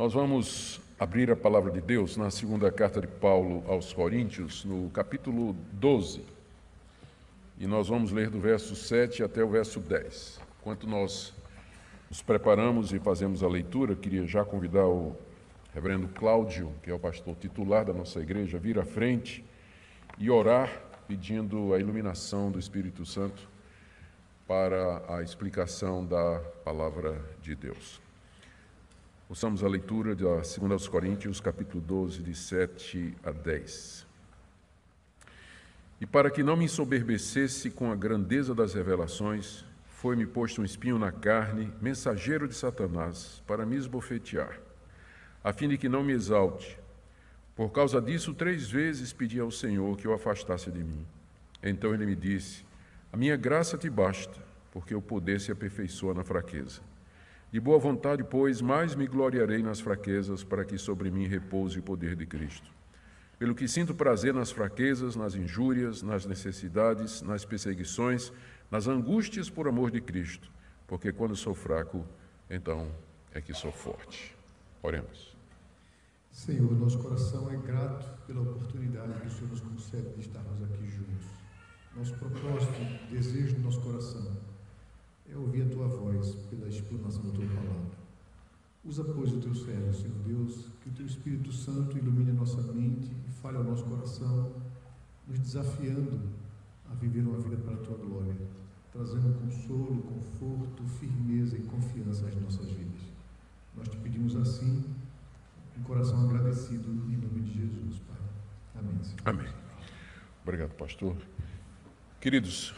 Nós vamos abrir a palavra de Deus na segunda carta de Paulo aos Coríntios, no capítulo 12. E nós vamos ler do verso 7 até o verso 10. Enquanto nós nos preparamos e fazemos a leitura, queria já convidar o reverendo Cláudio, que é o pastor titular da nossa igreja, a vir à frente e orar pedindo a iluminação do Espírito Santo para a explicação da palavra de Deus. Ouçamos a leitura de 2 Coríntios, capítulo 12, de 7 a 10. E para que não me ensoberbecesse com a grandeza das revelações, foi-me posto um espinho na carne, mensageiro de Satanás, para me esbofetear, a fim de que não me exalte. Por causa disso, três vezes pedi ao Senhor que o afastasse de mim. Então ele me disse: A minha graça te basta, porque o poder se aperfeiçoa na fraqueza. De boa vontade, pois, mais me gloriarei nas fraquezas, para que sobre mim repouse o poder de Cristo. Pelo que sinto prazer nas fraquezas, nas injúrias, nas necessidades, nas perseguições, nas angústias por amor de Cristo, porque quando sou fraco, então é que sou forte. Oremos. Senhor, nosso coração é grato pela oportunidade que o Senhor nos concede de estarmos aqui juntos. Nosso propósito, desejo do nosso coração é ouvir a tua voz pela explanação da tua palavra. Usa, pois, o teu servo, Senhor Deus, que o teu Espírito Santo ilumine a nossa mente e fale ao nosso coração, nos desafiando a viver uma vida para a tua glória, trazendo consolo, conforto, firmeza e confiança às nossas vidas. Nós te pedimos assim, com coração agradecido, em nome de Jesus, Pai. Amém. Senhor. Amém. Obrigado, pastor. Queridos,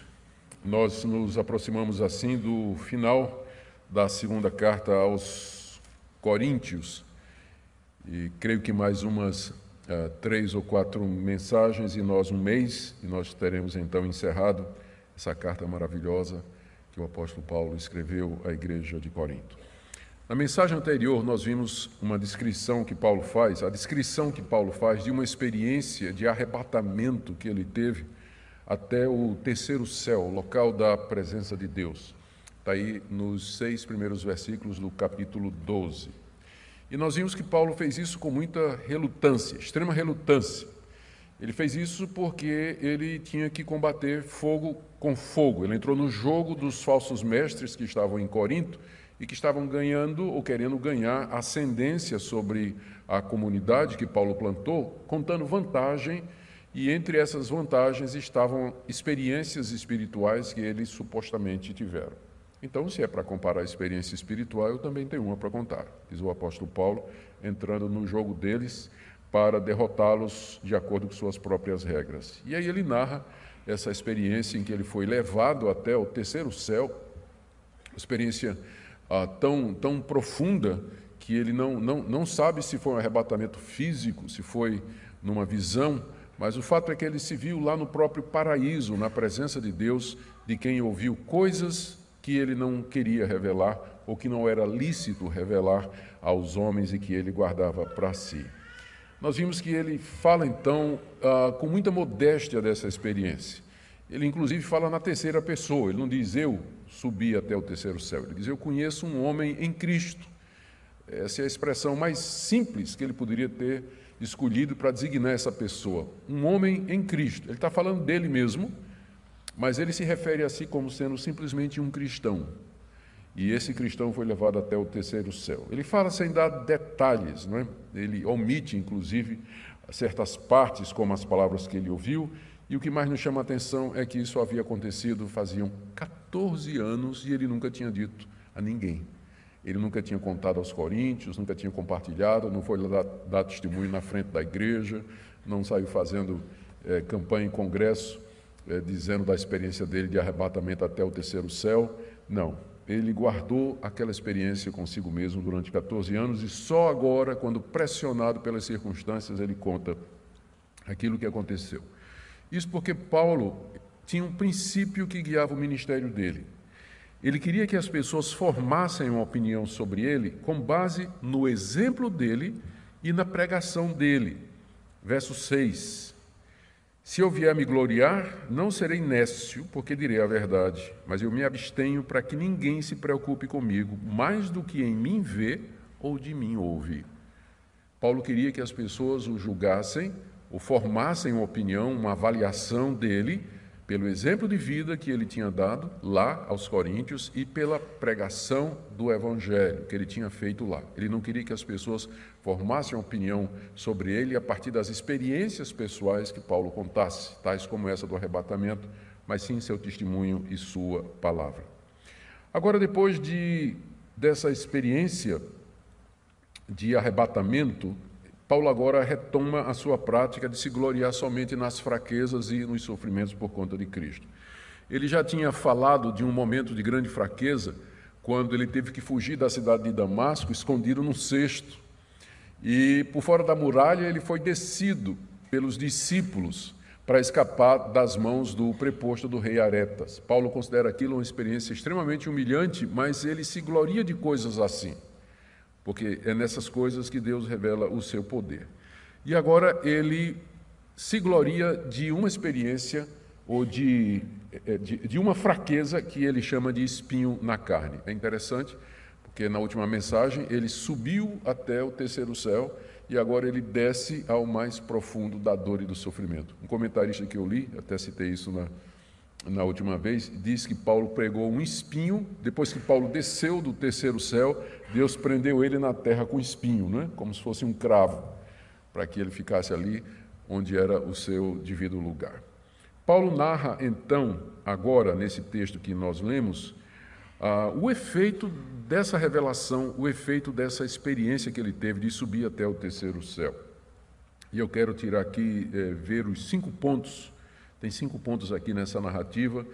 nós nos aproximamos assim do final da segunda carta aos Coríntios e creio que mais umas uh, três ou quatro mensagens e nós um mês e nós teremos então encerrado essa carta maravilhosa que o apóstolo Paulo escreveu à igreja de Corinto. Na mensagem anterior nós vimos uma descrição que Paulo faz, a descrição que Paulo faz de uma experiência de arrebatamento que ele teve até o terceiro céu, local da presença de Deus. Está aí nos seis primeiros versículos do capítulo 12. E nós vimos que Paulo fez isso com muita relutância, extrema relutância. Ele fez isso porque ele tinha que combater fogo com fogo. Ele entrou no jogo dos falsos mestres que estavam em Corinto e que estavam ganhando ou querendo ganhar ascendência sobre a comunidade que Paulo plantou, contando vantagem e entre essas vantagens estavam experiências espirituais que eles supostamente tiveram. Então, se é para comparar a experiência espiritual, eu também tenho uma para contar, diz o apóstolo Paulo, entrando no jogo deles para derrotá-los de acordo com suas próprias regras. E aí ele narra essa experiência em que ele foi levado até o terceiro céu, experiência ah, tão, tão profunda que ele não, não, não sabe se foi um arrebatamento físico, se foi numa visão, mas o fato é que ele se viu lá no próprio paraíso, na presença de Deus, de quem ouviu coisas que ele não queria revelar ou que não era lícito revelar aos homens e que ele guardava para si. Nós vimos que ele fala então ah, com muita modéstia dessa experiência. Ele inclusive fala na terceira pessoa, ele não diz eu subi até o terceiro céu, ele diz eu conheço um homem em Cristo. Essa é a expressão mais simples que ele poderia ter escolhido para designar essa pessoa, um homem em Cristo. Ele está falando dele mesmo, mas ele se refere a si como sendo simplesmente um cristão. E esse cristão foi levado até o terceiro céu. Ele fala sem dar detalhes, não é? ele omite, inclusive, certas partes, como as palavras que ele ouviu, e o que mais nos chama a atenção é que isso havia acontecido faziam 14 anos e ele nunca tinha dito a ninguém. Ele nunca tinha contado aos coríntios, nunca tinha compartilhado, não foi lá dar, testemunho na frente da igreja, não saiu fazendo é, campanha em congresso, é, dizendo da experiência dele de arrebatamento até o terceiro céu. Não. Ele guardou aquela experiência consigo mesmo durante 14 anos e só agora, quando pressionado pelas circunstâncias, ele conta aquilo que aconteceu. Isso porque Paulo tinha um princípio que guiava o ministério dele. Ele queria que as pessoas formassem uma opinião sobre ele com base no exemplo dele e na pregação dele. Verso 6. Se eu vier me gloriar, não serei nécio, porque direi a verdade, mas eu me abstenho para que ninguém se preocupe comigo, mais do que em mim vê ou de mim ouve? Paulo queria que as pessoas o julgassem, ou formassem uma opinião, uma avaliação dele, pelo exemplo de vida que ele tinha dado lá aos Coríntios e pela pregação do Evangelho que ele tinha feito lá. Ele não queria que as pessoas formassem opinião sobre ele a partir das experiências pessoais que Paulo contasse, tais como essa do arrebatamento, mas sim seu testemunho e sua palavra. Agora, depois de, dessa experiência de arrebatamento, Paulo agora retoma a sua prática de se gloriar somente nas fraquezas e nos sofrimentos por conta de Cristo. Ele já tinha falado de um momento de grande fraqueza, quando ele teve que fugir da cidade de Damasco, escondido num cesto. E por fora da muralha ele foi descido pelos discípulos para escapar das mãos do preposto do rei Aretas. Paulo considera aquilo uma experiência extremamente humilhante, mas ele se gloria de coisas assim, porque é nessas coisas que Deus revela o seu poder. E agora ele se gloria de uma experiência ou de, eh, de, de uma fraqueza que ele chama de espinho na carne. É interessante, porque na última mensagem ele subiu até o terceiro céu e agora ele desce ao mais profundo da dor e do sofrimento. Um comentarista que eu li, até citei isso na, na última vez, diz que Paulo pregou um espinho, depois que Paulo desceu do terceiro céu, Deus prendeu ele na terra com espinho, né? como se fosse um cravo, para que ele ficasse ali onde era o seu devido lugar. Paulo narra então, agora, nesse texto que nós lemos, ah, o efeito dessa revelação, o efeito dessa experiência que ele teve de subir até o terceiro céu. E eu quero tirar aqui, é, ver os cinco pontos, tem cinco pontos aqui nessa narrativa,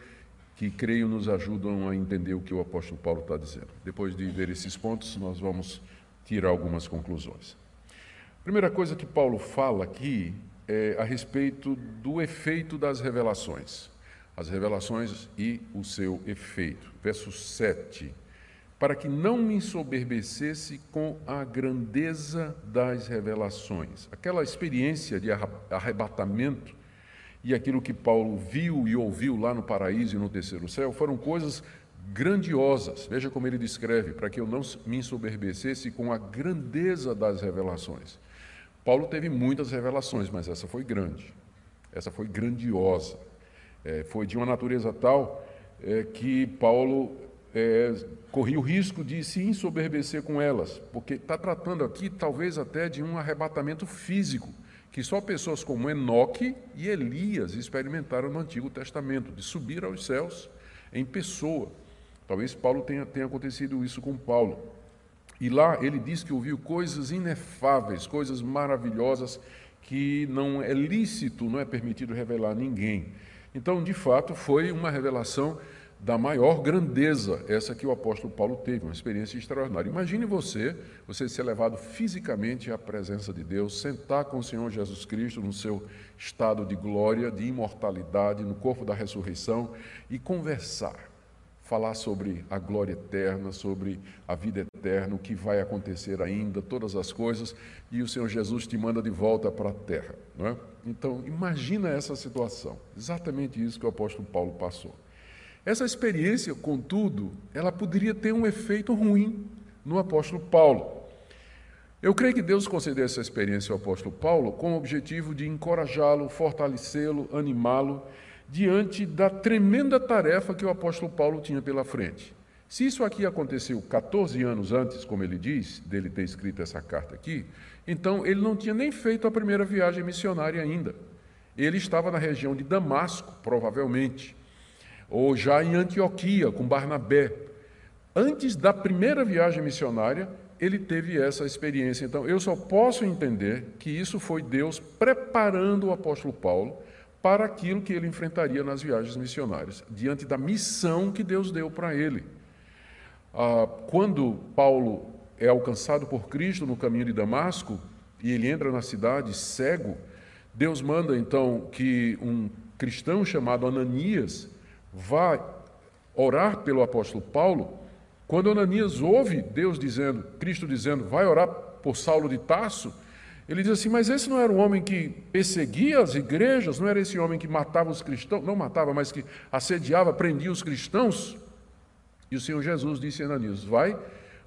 que creio nos ajudam a entender o que o apóstolo Paulo está dizendo. Depois de ver esses pontos, nós vamos tirar algumas conclusões. Primeira coisa que Paulo fala aqui é a respeito do efeito das revelações as revelações e o seu efeito. Verso 7. Para que não me ensoberbecesse com a grandeza das revelações. Aquela experiência de arrebatamento e aquilo que Paulo viu e ouviu lá no paraíso e no terceiro céu foram coisas grandiosas. Veja como ele descreve, para que eu não me ensoberbecesse com a grandeza das revelações. Paulo teve muitas revelações, mas essa foi grande. Essa foi grandiosa é, foi de uma natureza tal é, que Paulo é, corria o risco de se ensoberbecer com elas, porque está tratando aqui talvez até de um arrebatamento físico, que só pessoas como Enoque e Elias experimentaram no Antigo Testamento, de subir aos céus em pessoa. Talvez Paulo tenha, tenha acontecido isso com Paulo. E lá ele diz que ouviu coisas inefáveis, coisas maravilhosas que não é lícito, não é permitido revelar a ninguém. Então, de fato, foi uma revelação da maior grandeza, essa que o apóstolo Paulo teve, uma experiência extraordinária. Imagine você, você ser levado fisicamente à presença de Deus, sentar com o Senhor Jesus Cristo no seu estado de glória, de imortalidade, no corpo da ressurreição e conversar falar sobre a glória eterna, sobre a vida eterna, o que vai acontecer ainda, todas as coisas, e o Senhor Jesus te manda de volta para a terra. Não é? Então, imagina essa situação, exatamente isso que o apóstolo Paulo passou. Essa experiência, contudo, ela poderia ter um efeito ruim no apóstolo Paulo. Eu creio que Deus concedeu essa experiência ao apóstolo Paulo com o objetivo de encorajá-lo, fortalecê-lo, animá-lo diante da tremenda tarefa que o apóstolo Paulo tinha pela frente. Se isso aqui aconteceu 14 anos antes, como ele diz, dele ter escrito essa carta aqui, então ele não tinha nem feito a primeira viagem missionária ainda. Ele estava na região de Damasco, provavelmente, ou já em Antioquia, com Barnabé. Antes da primeira viagem missionária, ele teve essa experiência. Então, eu só posso entender que isso foi Deus preparando o apóstolo Paulo para aquilo que ele enfrentaria nas viagens missionárias, diante da missão que Deus deu para ele. Ah, quando Paulo é alcançado por Cristo no caminho de Damasco e ele entra na cidade cego, Deus manda então que um cristão chamado Ananias vá orar pelo apóstolo Paulo. Quando Ananias ouve Deus dizendo, Cristo dizendo, vai orar por Saulo de Tarso, ele diz assim: Mas esse não era um homem que perseguia as igrejas? Não era esse homem que matava os cristãos? Não matava, mas que assediava, prendia os cristãos? E o Senhor Jesus disse a Ananias: Vai,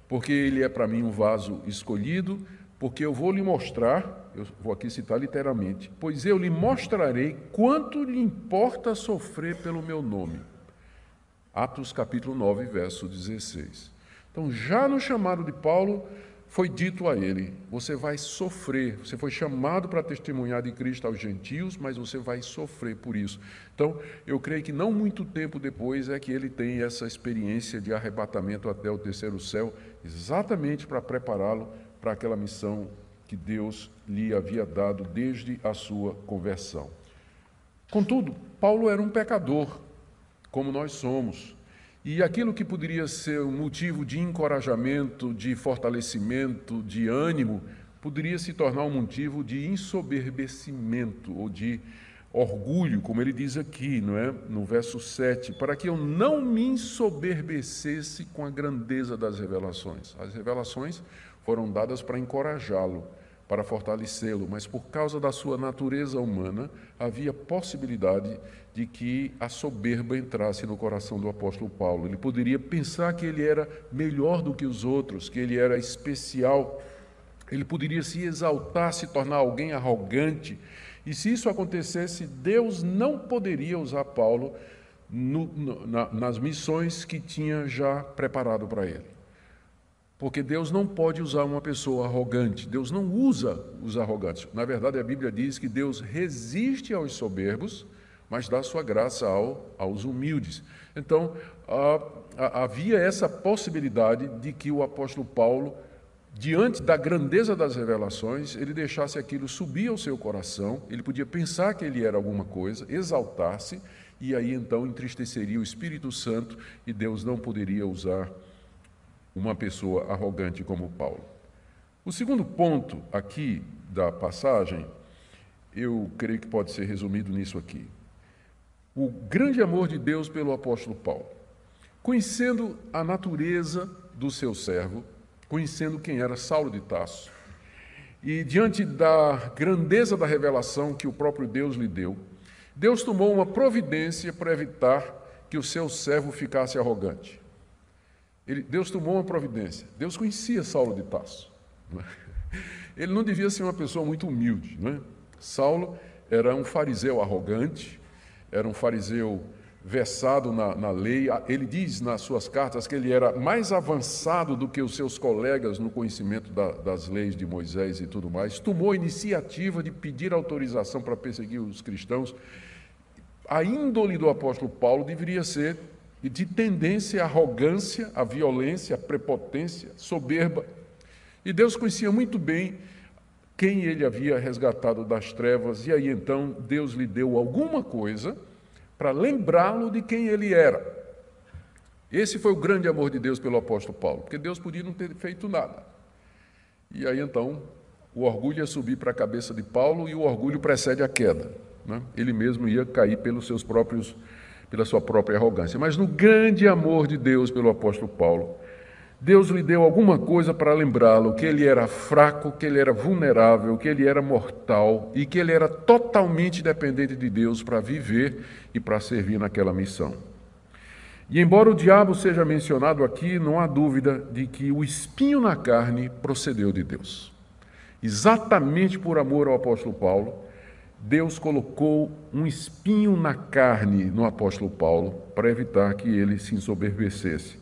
porque ele é para mim um vaso escolhido, porque eu vou lhe mostrar, eu vou aqui citar literalmente, pois eu lhe mostrarei quanto lhe importa sofrer pelo meu nome. Atos capítulo 9, verso 16. Então, já no chamado de Paulo, foi dito a ele: Você vai sofrer. Você foi chamado para testemunhar de Cristo aos gentios, mas você vai sofrer por isso. Então, eu creio que não muito tempo depois é que ele tem essa experiência de arrebatamento até o terceiro céu, exatamente para prepará-lo para aquela missão que Deus lhe havia dado desde a sua conversão. Contudo, Paulo era um pecador, como nós somos. E aquilo que poderia ser um motivo de encorajamento, de fortalecimento, de ânimo, poderia se tornar um motivo de ensoberbecimento ou de orgulho, como ele diz aqui, não é? No verso 7, para que eu não me ensoberbecesse com a grandeza das revelações. As revelações foram dadas para encorajá-lo, para fortalecê-lo, mas por causa da sua natureza humana, havia possibilidade de que a soberba entrasse no coração do apóstolo Paulo. Ele poderia pensar que ele era melhor do que os outros, que ele era especial. Ele poderia se exaltar, se tornar alguém arrogante. E se isso acontecesse, Deus não poderia usar Paulo no, no, na, nas missões que tinha já preparado para ele. Porque Deus não pode usar uma pessoa arrogante. Deus não usa os arrogantes. Na verdade, a Bíblia diz que Deus resiste aos soberbos mas dá sua graça ao, aos humildes. Então, havia essa possibilidade de que o apóstolo Paulo, diante da grandeza das revelações, ele deixasse aquilo subir ao seu coração, ele podia pensar que ele era alguma coisa, exaltar-se, e aí então entristeceria o Espírito Santo e Deus não poderia usar uma pessoa arrogante como Paulo. O segundo ponto aqui da passagem, eu creio que pode ser resumido nisso aqui o grande amor de Deus pelo apóstolo Paulo. Conhecendo a natureza do seu servo, conhecendo quem era Saulo de Tarso, e diante da grandeza da revelação que o próprio Deus lhe deu, Deus tomou uma providência para evitar que o seu servo ficasse arrogante. Ele, Deus tomou uma providência. Deus conhecia Saulo de Tarso. É? Ele não devia ser uma pessoa muito humilde. Não é? Saulo era um fariseu arrogante, era um fariseu versado na, na, lei. Ele diz nas suas cartas que ele era mais avançado do que os seus colegas no conhecimento da, das leis de Moisés e tudo mais. Tomou a iniciativa de pedir autorização para perseguir os cristãos. A índole do apóstolo Paulo deveria ser de tendência à arrogância, à violência, à prepotência, soberba. E Deus conhecia muito bem quem ele havia resgatado das trevas, e aí então Deus lhe deu alguma coisa para lembrá-lo de quem ele era. Esse foi o grande amor de Deus pelo apóstolo Paulo, porque Deus podia não ter feito nada. E aí então o orgulho ia subir para a cabeça de Paulo e o orgulho precede a queda. Né? Ele mesmo ia cair pelos seus próprios, pela sua própria arrogância. Mas no grande amor de Deus pelo apóstolo Paulo, Deus lhe deu alguma coisa para lembrá-lo que ele era fraco, que ele era vulnerável, que ele era mortal e que ele era totalmente dependente de Deus para viver e para servir naquela missão. E embora o diabo seja mencionado aqui, não há dúvida de que o espinho na carne procedeu de Deus. Exatamente por amor ao apóstolo Paulo, Deus colocou um espinho na carne no apóstolo Paulo para evitar que ele se ensoberbecesse.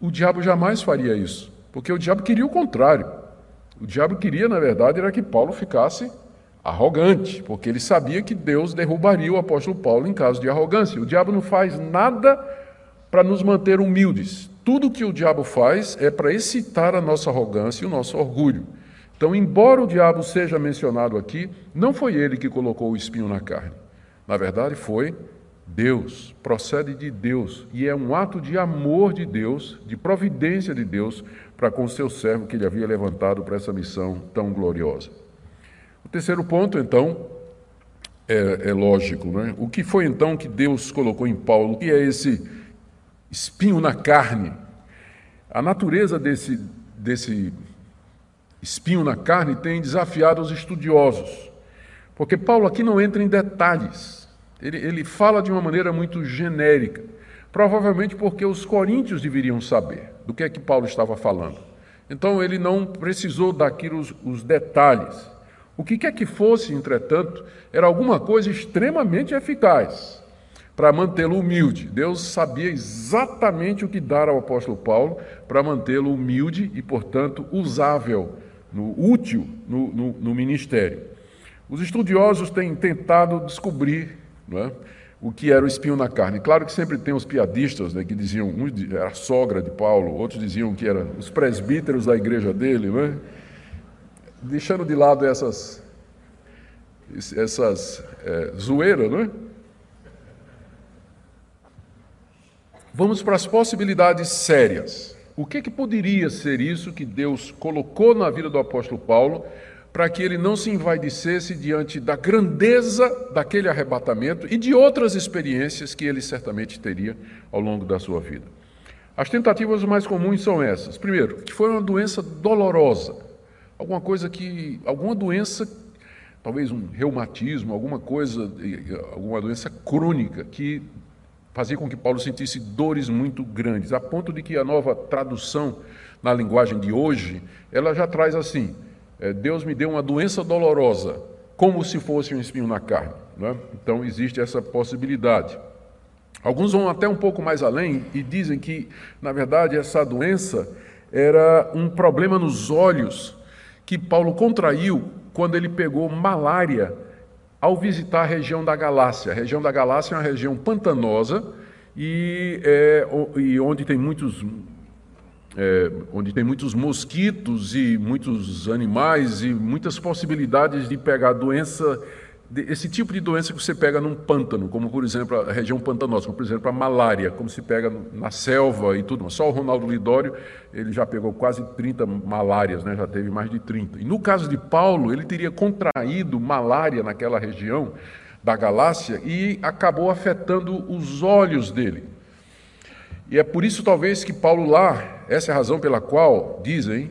O diabo jamais faria isso, porque o diabo queria o contrário. O diabo queria, na verdade, era que Paulo ficasse arrogante, porque ele sabia que Deus derrubaria o apóstolo Paulo em caso de arrogância. O diabo não faz nada para nos manter humildes. Tudo que o diabo faz é para excitar a nossa arrogância e o nosso orgulho. Então, embora o diabo seja mencionado aqui, não foi ele que colocou o espinho na carne. Na verdade, foi Deus, procede de Deus e é um ato de amor de Deus, de providência de Deus para com o seu servo que ele havia levantado para essa missão tão gloriosa. O terceiro ponto, então, é, é lógico, né? O que foi então que Deus colocou em Paulo? O que é esse espinho na carne? A natureza desse, desse espinho na carne tem desafiado os estudiosos, porque Paulo aqui não entra em detalhes ele, ele fala de uma maneira muito genérica, Provavelmente porque os coríntios deveriam saber do que é que Paulo estava falando. Então ele não precisou daquilo os, os detalhes. O que quer que fosse, entretanto, era alguma coisa extremamente eficaz para mantê-lo humilde. Deus sabia exatamente o que dar ao apóstolo Paulo para mantê-lo humilde e, portanto, usável, no, útil no, no, no, ministério. Os estudiosos têm tentado descobrir é, o que era o espinho na carne. Claro que sempre tem os piadistas né, que diziam, um era a sogra de Paulo, outros diziam que eram os presbíteros da igreja dele, é? deixando de lado essas, essas é, zoeiras, não é? Vamos para as possibilidades sérias. O que, que poderia ser isso que Deus colocou na vida do apóstolo Paulo para que ele não se envaidecesse diante da grandeza daquele arrebatamento e de outras experiências que ele certamente teria ao longo da sua vida? As tentativas mais comuns são essas. Primeiro, que foi uma doença dolorosa, alguma coisa que, alguma doença, talvez um reumatismo, alguma coisa, alguma doença crônica que fazia com que Paulo sentisse dores muito grandes, a ponto de que a nova tradução na linguagem de hoje, ela já traz assim: é, Deus me deu uma doença dolorosa, como se fosse um espinho na carne. Né? Então existe essa possibilidade. Alguns vão até um pouco mais além e dizem que, na verdade, essa doença era um problema nos olhos que Paulo contraiu quando ele pegou malária ao visitar a região da Galácia. A região da Galácia é uma região pantanosa e, é, e onde tem muitos é, onde tem muitos mosquitos e muitos animais e muitas possibilidades de pegar doença esse tipo de doença que você pega num pântano, como por exemplo a região pantanosa, como por exemplo a malária, como se pega na selva e tudo. Só o Ronaldo Lidório, ele já pegou quase 30 malárias, né? já teve mais de 30. E no caso de Paulo, ele teria contraído malária naquela região da Galácia e acabou afetando os olhos dele. E é por isso talvez que Paulo lá, essa é a razão pela qual dizem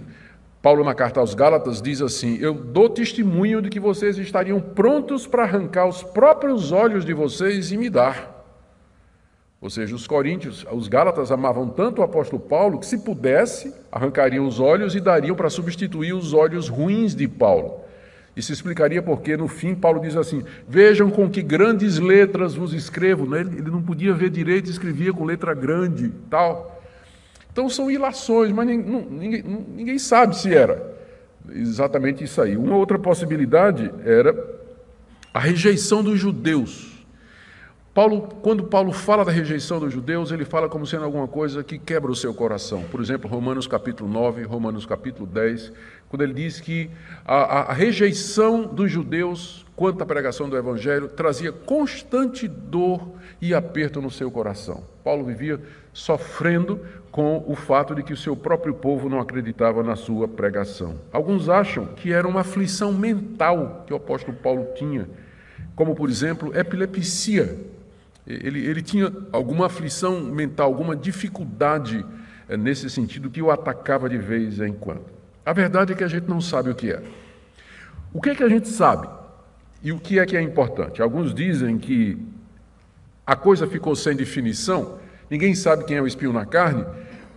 Paulo, na carta aos Gálatas, diz assim: Eu dou testemunho de que vocês estariam prontos para arrancar os próprios olhos de vocês e me dar. Ou seja, os coríntios, os Gálatas amavam tanto o apóstolo Paulo que, se pudesse, arrancariam os olhos e dariam para substituir os olhos ruins de Paulo. Isso explicaria porque, no fim, Paulo diz assim: Vejam com que grandes letras vos escrevo. Ele não podia ver direito, escrevia com letra grande tal. Então são ilações, mas ninguém, ninguém sabe se era exatamente isso aí. Uma outra possibilidade era a rejeição dos judeus. Paulo, quando Paulo fala da rejeição dos judeus, ele fala como sendo alguma coisa que quebra o seu coração. Por exemplo, Romanos capítulo 9, Romanos capítulo 10, quando ele diz que a, a, rejeição dos judeus quanto à pregação do Evangelho trazia constante dor e aperto no seu coração. Paulo vivia sofrendo com o fato de que o seu próprio povo não acreditava na sua pregação. Alguns acham que era uma aflição mental que o apóstolo Paulo tinha, como, por exemplo, epilepsia. Ele, ele tinha alguma aflição mental, alguma dificuldade é, nesse sentido que o atacava de vez em quando. A verdade é que a gente não sabe o que é. O que é que a gente sabe? E o que é que é importante? Alguns dizem que a coisa ficou sem definição, ninguém sabe quem é o espinho na carne,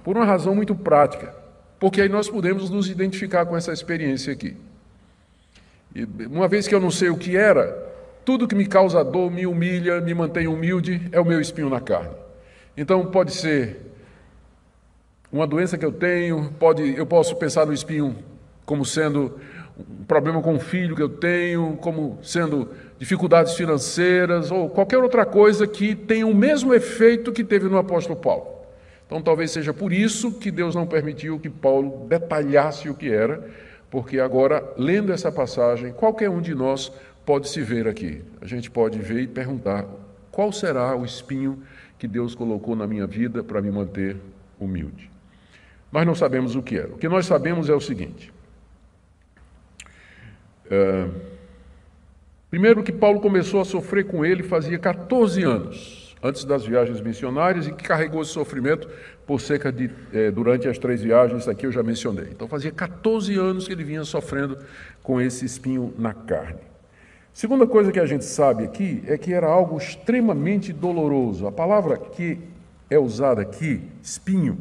por uma razão muito prática, porque aí nós podemos nos identificar com essa experiência aqui. E uma vez que eu não sei o que era, tudo que me causa dor, me humilha, me mantém humilde, é o meu espinho na carne. Então pode ser uma doença que eu tenho, pode, eu posso pensar no espinho como sendo um problema com o filho que eu tenho, como sendo dificuldades financeiras ou qualquer outra coisa que tenha o mesmo efeito que teve no apóstolo Paulo. Então, talvez seja por isso que Deus não permitiu que Paulo detalhasse o que era, porque agora, lendo essa passagem, qualquer um de nós pode se ver aqui. A gente pode ver e perguntar: qual será o espinho que Deus colocou na minha vida para me manter humilde? Nós não sabemos o que era. O que nós sabemos é o seguinte. É, primeiro, que Paulo começou a sofrer com ele fazia 14 anos antes das viagens missionárias e que carregou esse sofrimento por cerca de, eh, durante as três viagens, aqui eu já mencionei. Então fazia 14 anos que ele vinha sofrendo com esse espinho na carne. Segunda coisa que a gente sabe aqui é que era algo extremamente doloroso. A palavra que é usada aqui, espinho,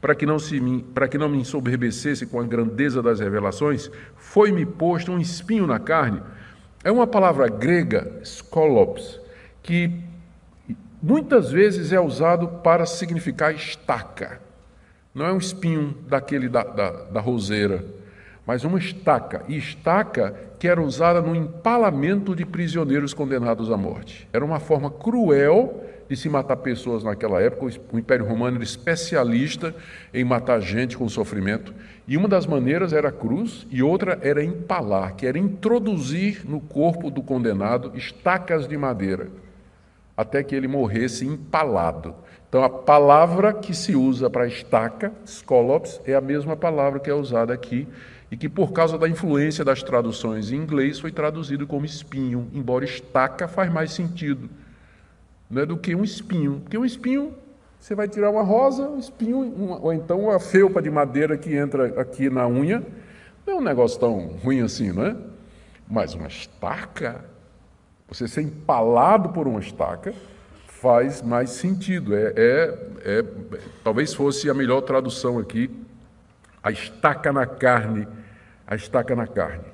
para que não se para que não me ensoberbecesse com a grandeza das revelações, foi-me posto um espinho na carne. É uma palavra grega, skolops, que muitas vezes é usado para significar estaca. Não é um espinho daquele da, da, da roseira, mas uma estaca. E estaca que era usada no empalamento de prisioneiros condenados à morte. Era uma forma cruel de se matar pessoas naquela época. O Império Romano era especialista em matar gente com sofrimento. E uma das maneiras era a cruz e outra era empalar, que era introduzir no corpo do condenado estacas de madeira, até que ele morresse empalado. Então, a palavra que se usa para estaca, skolops, é a mesma palavra que é usada aqui e que, por causa da influência das traduções em inglês, foi traduzido como espinho, embora estaca faz mais sentido né, do que um espinho. Porque um espinho, você vai tirar uma rosa, um espinho, uma, ou então uma felpa de madeira que entra aqui na unha, não é um negócio tão ruim assim, não é? Mas uma estaca, você ser empalado por uma estaca, faz mais sentido. É, é, é, talvez fosse a melhor tradução aqui, a estaca na carne, a estaca na carne.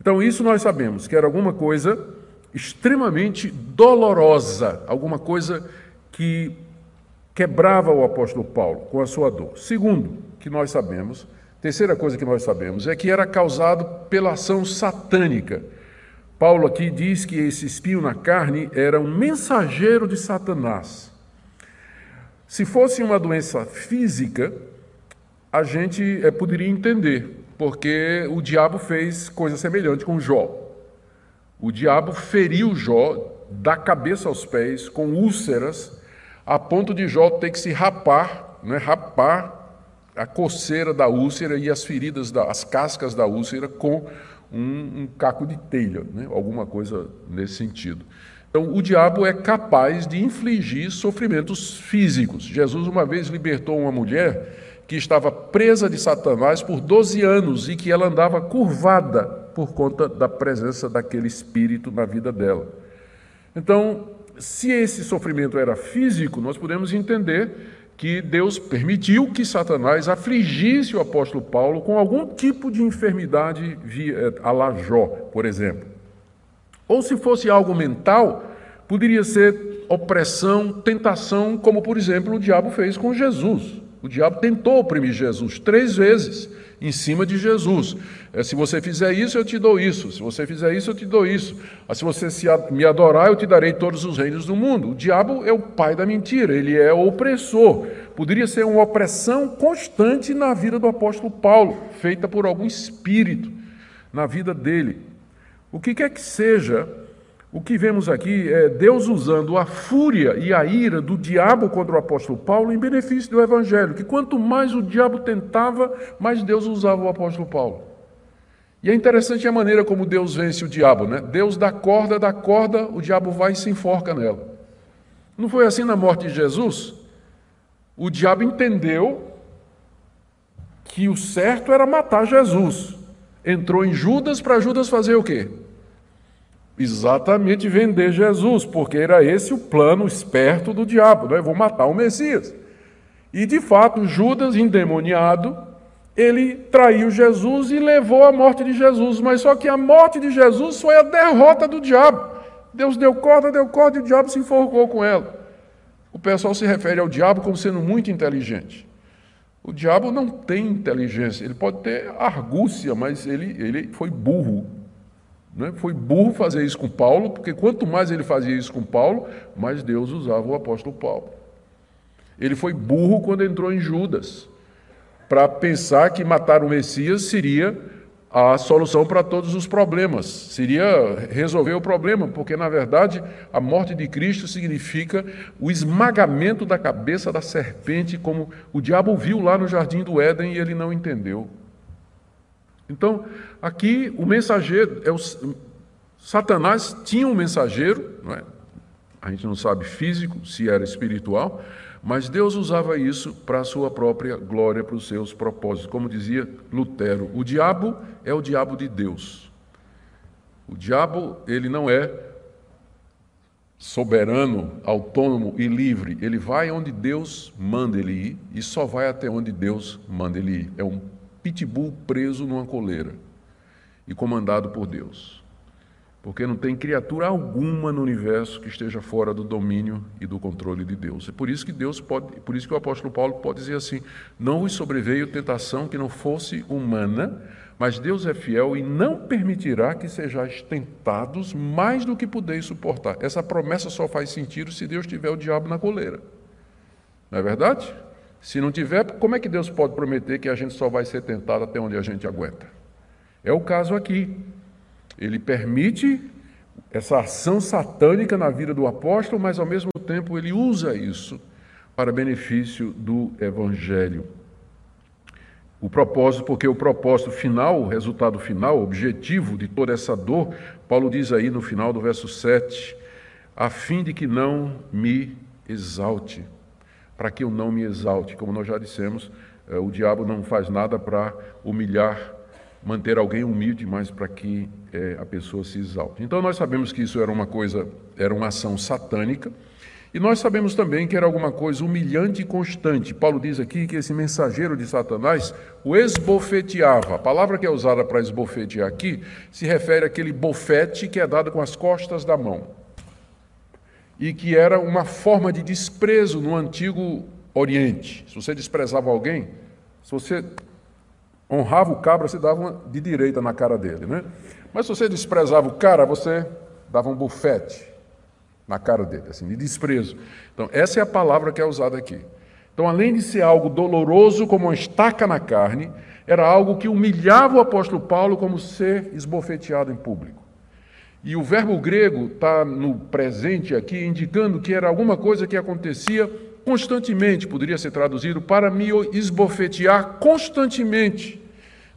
Então, isso nós sabemos, que era alguma coisa extremamente dolorosa, alguma coisa que quebrava o apóstolo Paulo com a sua dor. Segundo, que nós sabemos, terceira coisa que nós sabemos, é que era causado pela ação satânica. Paulo aqui diz que esse espinho na carne era um mensageiro de Satanás. Se fosse uma doença física, a gente é, poderia entender, porque o diabo fez coisa semelhante com Jó. O diabo feriu Jó da cabeça aos pés com úlceras, a ponto de Jó ter que se rapar, né, rapar a coceira da úlcera e as feridas, da, as cascas da úlcera com um, um caco de telha, né, alguma coisa nesse sentido. Então, o diabo é capaz de infligir sofrimentos físicos. Jesus uma vez libertou uma mulher que estava presa de Satanás por 12 anos e que ela andava curvada por conta da presença daquele espírito na vida dela. Então, se esse sofrimento era físico, nós podemos entender que Deus permitiu que Satanás afligisse o apóstolo Paulo com algum tipo de enfermidade via, a la Jó, por exemplo. Ou se fosse algo mental, poderia ser opressão, tentação, como por exemplo o diabo fez com Jesus. O diabo tentou oprimir Jesus três vezes em cima de Jesus. É, se você fizer isso, eu te dou isso. Se você fizer isso, eu te dou isso. Ah, se você me adorar, eu te darei todos os reinos do mundo. O diabo é o pai da mentira, ele é o opressor. Poderia ser uma opressão constante na vida do apóstolo Paulo, feita por algum espírito na vida dele. O que quer que seja, o que vemos aqui é Deus usando a fúria e a ira do diabo contra o apóstolo Paulo em benefício do evangelho, que quanto mais o diabo tentava, mais Deus usava o apóstolo Paulo. E é interessante a maneira como Deus vence o diabo, né? Deus dá corda, dá corda, o diabo vai e se enforca nela. Não foi assim na morte de Jesus? O diabo entendeu que o certo era matar Jesus. Entrou em Judas para Judas fazer o quê? Exatamente vender Jesus, porque era esse o plano esperto do diabo, né? vou matar o Messias. E de fato, Judas, endemoniado, ele traiu Jesus e levou à morte de Jesus, mas só que a morte de Jesus foi a derrota do diabo. Deus deu corda, deu corda e o diabo se enforcou com ela. O pessoal se refere ao diabo como sendo muito inteligente. O diabo não tem inteligência, ele pode ter argúcia, mas ele, ele foi burro. Né? Foi burro fazer isso com Paulo, porque quanto mais ele fazia isso com Paulo, mais Deus usava o apóstolo Paulo. Ele foi burro quando entrou em Judas, para pensar que matar o Messias seria a solução para todos os problemas, seria resolver o problema, porque na verdade a morte de Cristo significa o esmagamento da cabeça da serpente, como o diabo viu lá no jardim do Éden e ele não entendeu. Então, aqui o mensageiro, é o, Satanás tinha um mensageiro, é? a gente não sabe físico, se era espiritual, mas Deus usava isso para a sua própria glória, para os seus propósitos. Como dizia Lutero, o diabo é o diabo de Deus. O diabo, ele não é soberano, autônomo e livre. Ele vai onde Deus manda ele ir e só vai até onde Deus manda ele ir. É um pitbull preso numa coleira e comandado por Deus. Porque não tem criatura alguma no universo que esteja fora do domínio e do controle de Deus. É por isso que Deus pode, por isso que o apóstolo Paulo pode dizer assim: "Não vos sobreveio tentação que não fosse humana, mas Deus é fiel e não permitirá que sejais tentados mais do que podeis suportar. Essa promessa só faz sentido se Deus tiver o diabo na coleira. Não é verdade? Se não tiver, como é que Deus pode prometer que a gente só vai ser tentado até onde a gente aguenta? É o caso aqui. Ele permite essa ação satânica na vida do apóstolo, mas ao mesmo tempo ele usa isso para benefício do evangelho. O propósito, porque o propósito final, o resultado final, o objetivo de toda essa dor, Paulo diz aí no final do verso 7, a fim de que não me exalte, para que eu não me exalte. Como nós já dissemos, eh, o diabo não faz nada para humilhar, manter alguém humilde, mas para que é, a pessoa se exalte. Então nós sabemos que isso era uma coisa, era uma ação satânica, e nós sabemos também que era alguma coisa humilhante e constante. Paulo diz aqui que esse mensageiro de Satanás o esbofeteava. A palavra que é usada para esbofetear aqui se refere àquele bofete que é dado com as costas da mão. E que era uma forma de desprezo no antigo Oriente. Se você desprezava alguém, se você honrava o cabra, você dava uma de direita na cara dele, né? Mas se você desprezava o cara, você dava um bufete na cara dele, assim, de desprezo. Então, essa é a palavra que é usada aqui. Então, além de ser algo doloroso como uma estaca na carne, era algo que humilhava o apóstolo Paulo como ser esbofeteado em público. E o verbo grego está no presente aqui, indicando que era alguma coisa que acontecia constantemente, poderia ser traduzido para me esbofetear constantemente.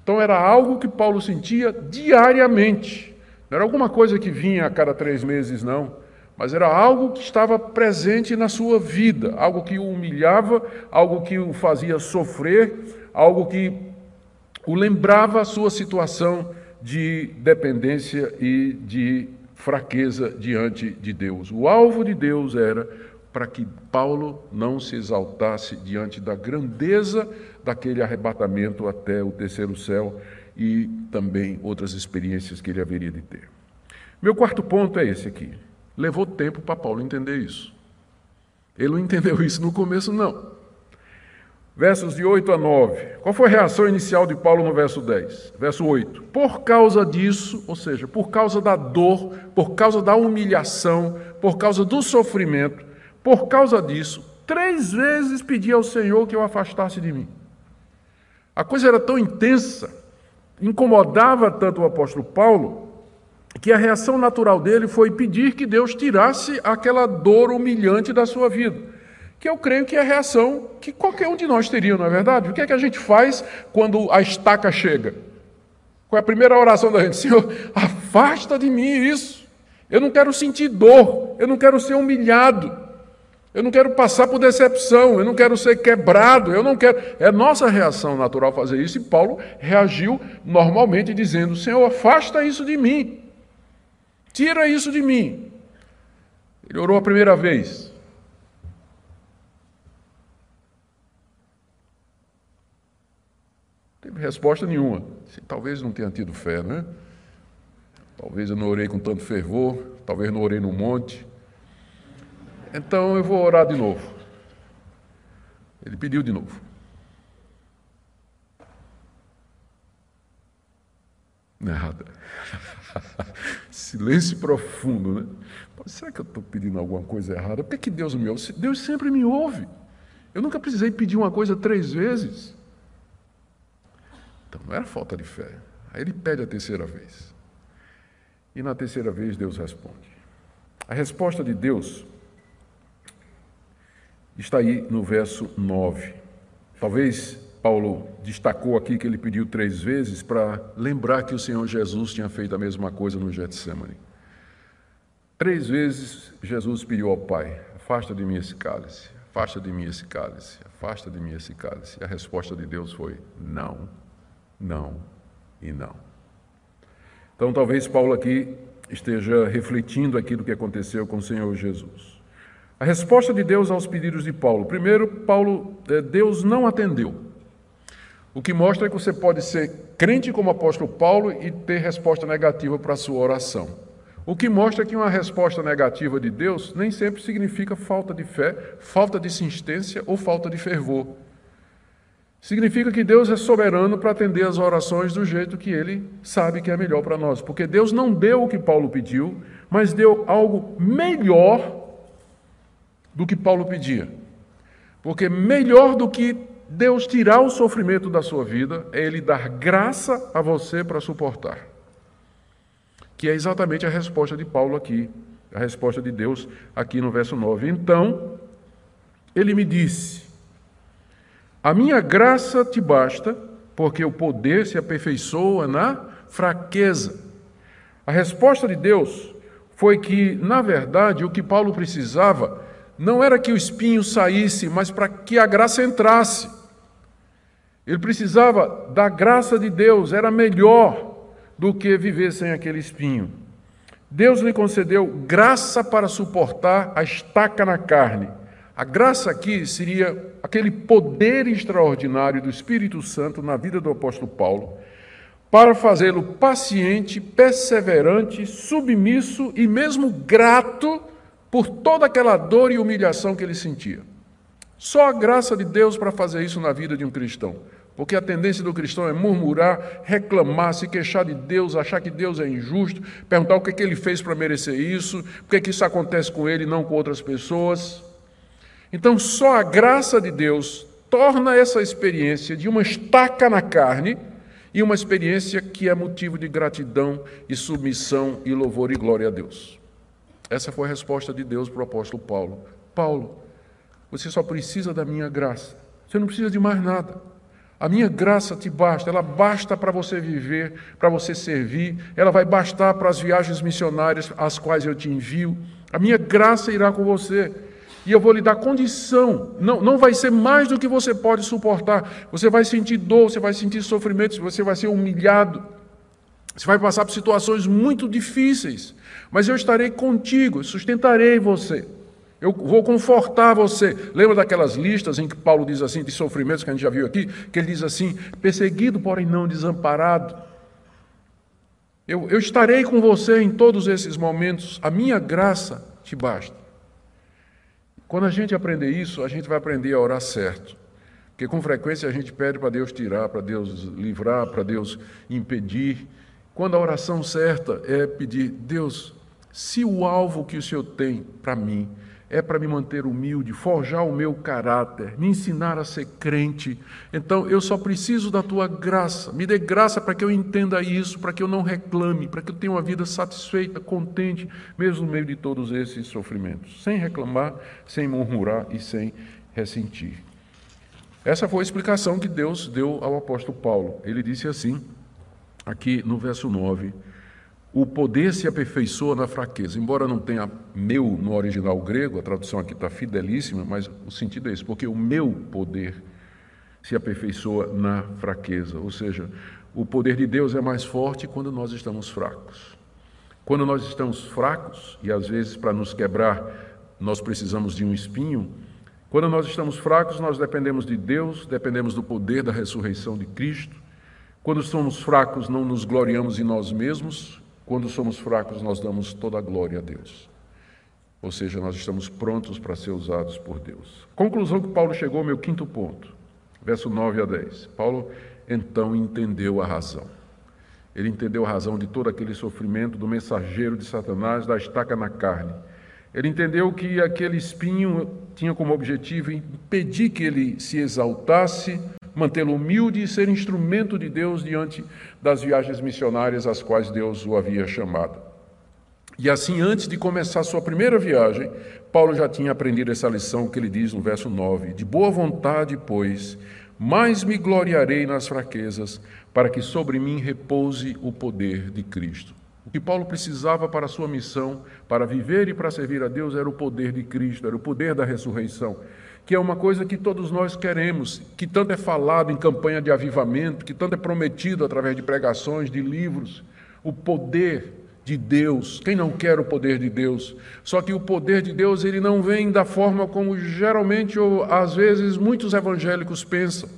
Então era algo que Paulo sentia diariamente. Não era alguma coisa que vinha a cada três meses, não mas era algo que estava presente na sua vida, algo que o humilhava, algo que o fazia sofrer, algo que o lembrava a sua situação de dependência e de fraqueza diante de Deus. O alvo de Deus era para que Paulo não se exaltasse diante da grandeza daquele arrebatamento até o terceiro céu e também outras experiências que ele haveria de ter. Meu quarto ponto é esse aqui. Levou tempo para Paulo entender isso. Ele não entendeu isso no começo, não. Versos de 8 a 9. Qual foi a reação inicial de Paulo no verso 10? Verso 8. Por causa disso, ou seja, por causa da dor, por causa da humilhação, por causa do sofrimento, por causa disso, três vezes pedi ao Senhor que eu afastasse de mim. A coisa era tão intensa, incomodava tanto o apóstolo Paulo, que a reação natural dele foi pedir que Deus tirasse aquela dor humilhante da sua vida. Que eu creio que é a reação que qualquer um de nós teria, não é verdade? O que é que a gente faz quando a estaca chega? Qual é a primeira oração da gente? Senhor, afasta de mim isso. Eu não quero sentir dor, eu não quero ser humilhado, eu não quero passar por decepção, eu não quero ser quebrado, eu não quero. É nossa reação natural fazer isso, e Paulo reagiu normalmente dizendo: Senhor, afasta isso de mim. Tira isso de mim. Ele orou a primeira vez. Não teve resposta nenhuma. Talvez não tenha tido fé, né? Talvez eu não orei com tanto fervor, talvez não orei no monte. Então eu vou orar de novo. Ele pediu de novo. Nada. Silêncio profundo, né? Será que eu estou pedindo alguma coisa errada? Por que, que Deus me ouve? Deus sempre me ouve. Eu nunca precisei pedir uma coisa três vezes. Então não era falta de fé. Aí ele pede a terceira vez. E na terceira vez Deus responde. A resposta de Deus está aí no verso 9. Talvez Paulo destacou aqui que ele pediu três vezes para lembrar que o Senhor Jesus tinha feito a mesma coisa no Getsemane. Três vezes Jesus pediu ao Pai: afasta de mim esse cálice, afasta de mim esse cálice, afasta de mim esse cálice. E a resposta de Deus foi: não, não e não. Então talvez Paulo aqui esteja refletindo aquilo que aconteceu com o Senhor Jesus. A resposta de Deus aos pedidos de Paulo. Primeiro, Paulo, eh, Deus não atendeu. O que mostra que você pode ser crente como o apóstolo Paulo e ter resposta negativa para a sua oração. O que mostra que uma resposta negativa de Deus nem sempre significa falta de fé, falta de insistência ou falta de fervor. Significa que Deus é soberano para atender as orações do jeito que Ele sabe que é melhor para nós. Porque Deus não deu o que Paulo pediu, mas deu algo melhor do que Paulo pedia. Porque melhor do que Deus tirar o sofrimento da sua vida é Ele dar graça a você para suportar. Que é exatamente a resposta de Paulo aqui, a resposta de Deus aqui no verso 9. Então, ele me disse: a minha graça te basta, porque o poder se aperfeiçoa na fraqueza. A resposta de Deus foi que, na verdade, o que Paulo precisava não era que o espinho saísse, mas para que a graça entrasse. Ele precisava da graça de Deus, era melhor do que viver sem aquele espinho. Deus lhe concedeu graça para suportar a estaca na carne a graça aqui seria aquele poder extraordinário do Espírito Santo na vida do apóstolo Paulo, para fazê-lo paciente, perseverante, submisso e mesmo grato por toda aquela dor e humilhação que ele sentia. Só a graça de Deus para fazer isso na vida de um cristão. Porque a tendência do cristão é murmurar, reclamar, se queixar de Deus, achar que Deus é injusto, perguntar o que, é que ele fez para merecer isso, por que, é que isso acontece com ele e não com outras pessoas. Então, só a graça de Deus torna essa experiência de uma estaca na carne e uma experiência que é motivo de gratidão e submissão e louvor e glória a Deus. Essa foi a resposta de Deus para o apóstolo Paulo. Paulo, você só precisa da minha graça. Você não precisa de mais nada. A minha graça te basta, ela basta para você viver, para você servir, ela vai bastar para as viagens missionárias às quais eu te envio. A minha graça irá com você e eu vou lhe dar condição. Não, não vai ser mais do que você pode suportar. Você vai sentir dor, você vai sentir sofrimento, você vai ser humilhado. Você vai passar por situações muito difíceis. Mas eu estarei contigo, sustentarei você. Eu vou confortar você. Lembra daquelas listas em que Paulo diz assim, de sofrimentos que a gente já viu aqui? Que ele diz assim: perseguido, porém não desamparado. Eu, eu estarei com você em todos esses momentos. A minha graça te basta. Quando a gente aprender isso, a gente vai aprender a orar certo. Porque com frequência a gente pede para Deus tirar, para Deus livrar, para Deus impedir. Quando a oração certa é pedir, Deus, se o alvo que o Senhor tem para mim é para me manter humilde, forjar o meu caráter, me ensinar a ser crente. Então eu só preciso da tua graça. Me dê graça para que eu entenda isso, para que eu não reclame, para que eu tenha uma vida satisfeita, contente, mesmo no meio de todos esses sofrimentos, sem reclamar, sem murmurar e sem ressentir. Essa foi a explicação que Deus deu ao apóstolo Paulo. Ele disse assim, aqui no verso 9: o poder se aperfeiçoa na fraqueza. Embora não tenha meu no original grego, a tradução aqui está fidelíssima, mas o sentido é esse, porque o meu poder se aperfeiçoa na fraqueza. Ou seja, o poder de Deus é mais forte quando nós estamos fracos. Quando nós estamos fracos, e às vezes para nos quebrar nós precisamos de um espinho, quando nós estamos fracos, nós dependemos de Deus, dependemos do poder da ressurreição de Cristo. Quando somos fracos, não nos gloriamos em nós mesmos, quando somos fracos, nós damos toda a glória a Deus. Ou seja, nós estamos prontos para ser usados por Deus. Conclusão que Paulo chegou meu quinto ponto, verso 9 a 10. Paulo então entendeu a razão. Ele entendeu a razão de todo aquele sofrimento do mensageiro de Satanás, da estaca na carne. Ele entendeu que aquele espinho tinha como objetivo impedir que ele se exaltasse mantê-lo humilde e ser instrumento de Deus diante das viagens missionárias às quais Deus o havia chamado. E assim, antes de começar sua primeira viagem, Paulo já tinha aprendido essa lição que ele diz no verso 9: De boa vontade, pois, mais me gloriarei nas fraquezas, para que sobre mim repouse o poder de Cristo. O que Paulo precisava para a sua missão, para viver e para servir a Deus, era o poder de Cristo, era o poder da ressurreição que é uma coisa que todos nós queremos, que tanto é falado em campanha de avivamento, que tanto é prometido através de pregações, de livros, o poder de Deus. Quem não quer o poder de Deus? Só que o poder de Deus ele não vem da forma como geralmente ou às vezes muitos evangélicos pensam.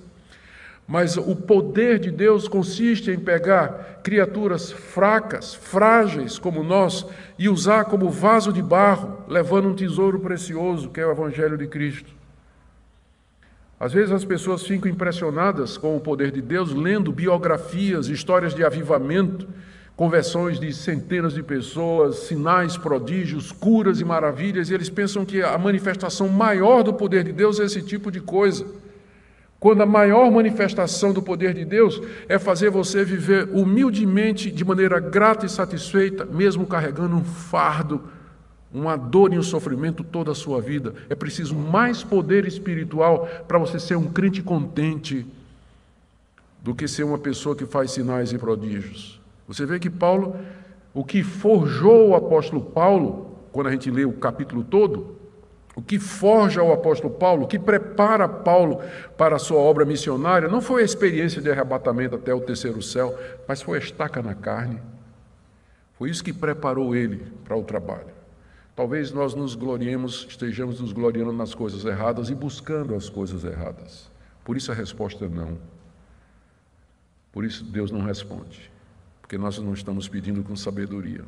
Mas o poder de Deus consiste em pegar criaturas fracas, frágeis como nós e usar como vaso de barro, levando um tesouro precioso, que é o evangelho de Cristo. Às vezes as pessoas ficam impressionadas com o poder de Deus lendo biografias, histórias de avivamento, conversões de centenas de pessoas, sinais, prodígios, curas e maravilhas, e eles pensam que a manifestação maior do poder de Deus é esse tipo de coisa. Quando a maior manifestação do poder de Deus é fazer você viver humildemente, de maneira grata e satisfeita, mesmo carregando um fardo, uma dor e um sofrimento toda a sua vida. É preciso mais poder espiritual para você ser um crente contente do que ser uma pessoa que faz sinais e prodígios. Você vê que Paulo, o que forjou o apóstolo Paulo, quando a gente lê o capítulo todo, o que forja o apóstolo Paulo, o que prepara Paulo para a sua obra missionária, não foi a experiência de arrebatamento até o terceiro céu, mas foi a estaca na carne. Foi isso que preparou ele para o trabalho. Talvez nós nos gloriemos, estejamos nos gloriando nas coisas erradas e buscando as coisas erradas. Por isso a resposta é não. Por isso Deus não responde porque nós não estamos pedindo com sabedoria.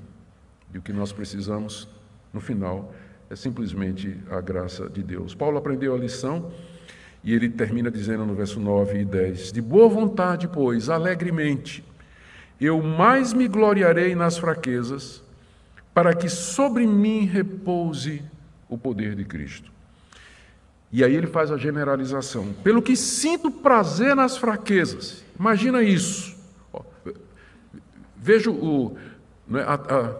E o que nós precisamos, no final, é simplesmente a graça de Deus. Paulo aprendeu a lição e ele termina dizendo no verso 9 e 10: De boa vontade, pois, alegremente, eu mais me gloriarei nas fraquezas, para que sobre mim repouse o poder de Cristo. E aí ele faz a generalização. Pelo que sinto prazer nas fraquezas. Imagina isso. Veja o, né, a, a,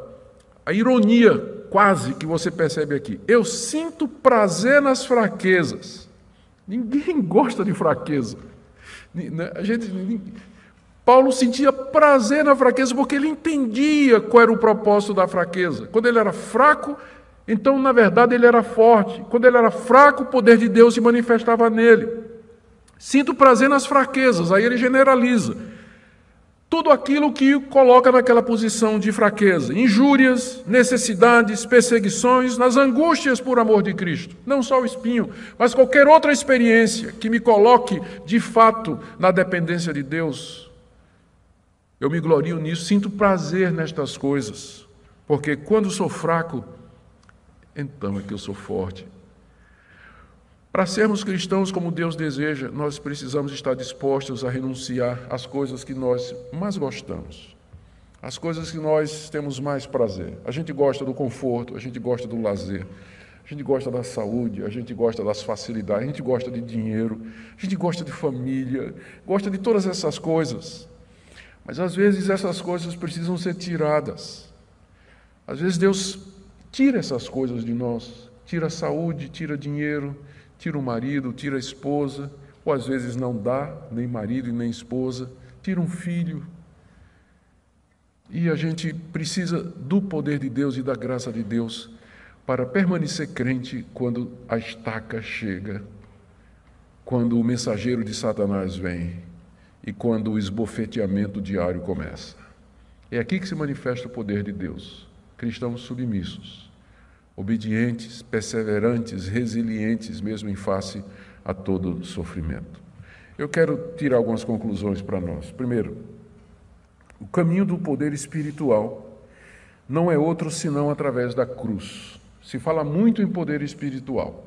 a ironia quase que você percebe aqui. Eu sinto prazer nas fraquezas. Ninguém gosta de fraqueza. Né, a gente, Paulo sentia prazer na fraqueza porque ele entendia qual era o propósito da fraqueza. Quando ele era fraco, então na verdade ele era forte. Quando ele era fraco, o poder de Deus se manifestava nele. Sinto prazer nas fraquezas, aí ele generaliza. Tudo aquilo que o coloca naquela posição de fraqueza, injúrias, necessidades, perseguições, nas angústias por amor de Cristo. Não só o espinho, mas qualquer outra experiência que me coloque de fato na dependência de Deus. Eu me glorio nisso, sinto prazer nestas coisas, porque quando sou fraco, então é que eu sou forte. Para sermos cristãos como Deus deseja, nós precisamos estar dispostos a renunciar às coisas que nós mais gostamos, às coisas que nós temos mais prazer. A gente gosta do conforto, a gente gosta do lazer, a gente gosta da saúde, a gente gosta das facilidades, a gente gosta de dinheiro, a gente gosta de família, gosta de todas essas coisas. Mas às vezes essas coisas precisam ser tiradas. Às vezes Deus tira essas coisas de nós, tira saúde, tira dinheiro, tira o marido, tira a esposa, ou às vezes não dá nem marido e nem esposa, tira um filho. E a gente precisa do poder de Deus e da graça de Deus para permanecer crente quando a estaca chega, quando o mensageiro de Satanás vem e quando o esbofeteamento diário começa. É aqui que se manifesta o poder de Deus. Cristãos submissos obedientes, perseverantes, resilientes, mesmo em face a todo sofrimento. Eu quero tirar algumas conclusões para nós. Primeiro, o caminho do poder espiritual não é outro senão através da cruz. Se fala muito em poder espiritual,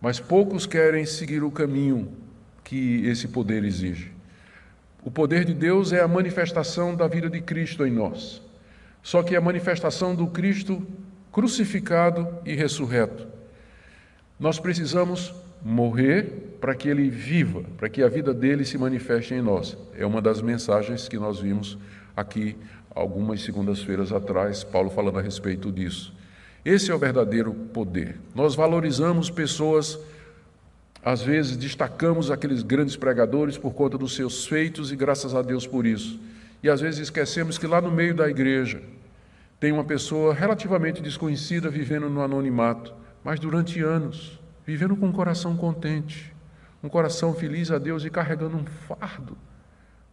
mas poucos querem seguir o caminho que esse poder exige. O poder de Deus é a manifestação da vida de Cristo em nós. Só que a manifestação do Cristo crucificado e ressurreto. Nós precisamos morrer para que ele viva, para que a vida dele se manifeste em nós. É uma das mensagens que nós vimos aqui algumas segundas-feiras atrás, Paulo falando a respeito disso. Esse é o verdadeiro poder. Nós valorizamos pessoas, às vezes destacamos aqueles grandes pregadores por conta dos seus feitos e graças a Deus por isso. E às vezes esquecemos que lá no meio da igreja, tem uma pessoa relativamente desconhecida vivendo no anonimato, mas durante anos, vivendo com um coração contente, um coração feliz a Deus e carregando um fardo,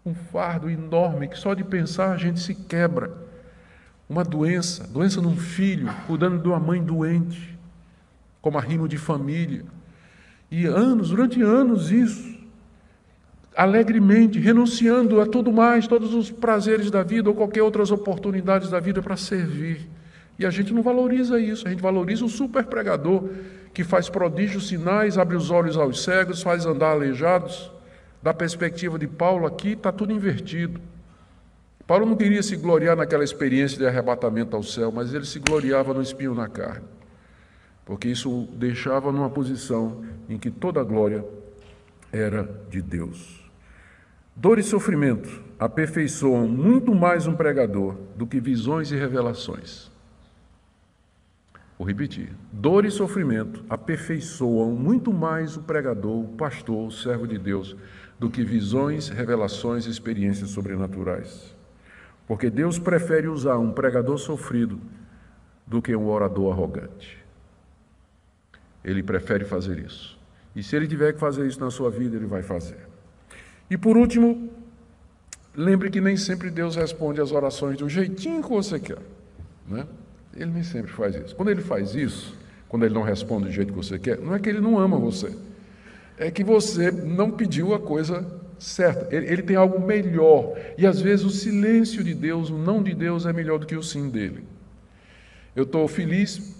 um fardo enorme que só de pensar a gente se quebra. uma doença, doença num filho, cuidando de uma mãe doente, como arrimo de família. E anos, durante anos isso, alegremente, renunciando a tudo mais, todos os prazeres da vida ou qualquer outras oportunidades da vida para servir. E a gente não valoriza isso, a gente valoriza o super pregador que faz prodígios, sinais, abre os olhos aos cegos, faz andar aleijados. Da perspectiva de Paulo aqui, está tudo invertido. Paulo não queria se gloriar naquela experiência de arrebatamento ao céu, mas ele se gloriava no espinho na carne, porque isso o deixava numa posição em que toda a glória era de Deus. Dor e sofrimento aperfeiçoam muito mais um pregador do que visões e revelações. Vou repetir: dor e sofrimento aperfeiçoam muito mais o pregador, o pastor, o servo de Deus, do que visões, revelações e experiências sobrenaturais. Porque Deus prefere usar um pregador sofrido do que um orador arrogante. Ele prefere fazer isso. E se ele tiver que fazer isso na sua vida, ele vai fazer. E por último, lembre que nem sempre Deus responde às orações do jeitinho que você quer. Né? Ele nem sempre faz isso. Quando ele faz isso, quando ele não responde do jeito que você quer, não é que ele não ama você. É que você não pediu a coisa certa. Ele, ele, tem algo melhor. E às vezes o silêncio de Deus, o não de Deus é melhor do que o sim dele. Eu estou feliz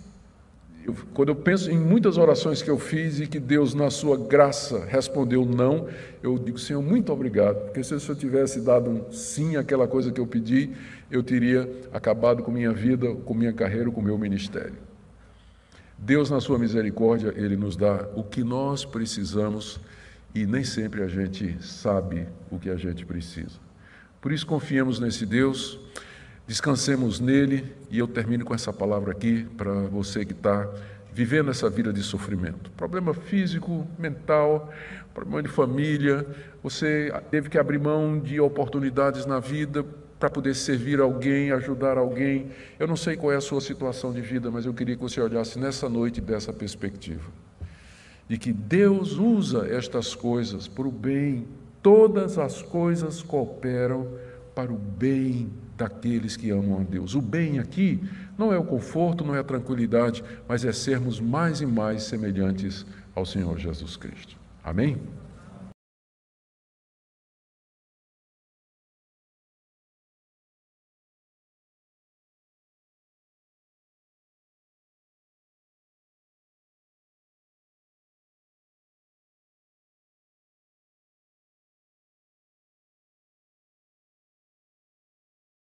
eu, quando eu penso em muitas orações que eu fiz e que Deus, na sua graça, respondeu não. Eu digo, Senhor, muito obrigado, porque se eu tivesse dado um sim àquela coisa que eu pedi, eu teria acabado com minha vida, com minha carreira, com meu ministério. Deus, na sua misericórdia, Ele nos dá o que nós precisamos e nem sempre a gente sabe o que a gente precisa. Por isso, confiemos nesse Deus, descansemos nele, e eu termino com essa palavra aqui para você que está vivendo essa vida de sofrimento. Problema físico, mental, problema de família, você teve que abrir mão de oportunidades na vida para poder servir alguém, ajudar alguém. Eu não sei qual é a sua situação de vida, mas eu queria que você olhasse nessa noite dessa perspectiva de que Deus usa estas coisas para o bem, todas as coisas cooperam para o bem daqueles que amam a Deus. O bem aqui não é o conforto, não é a tranquilidade, mas é sermos mais e mais semelhantes ao Senhor Jesus Cristo. Amém?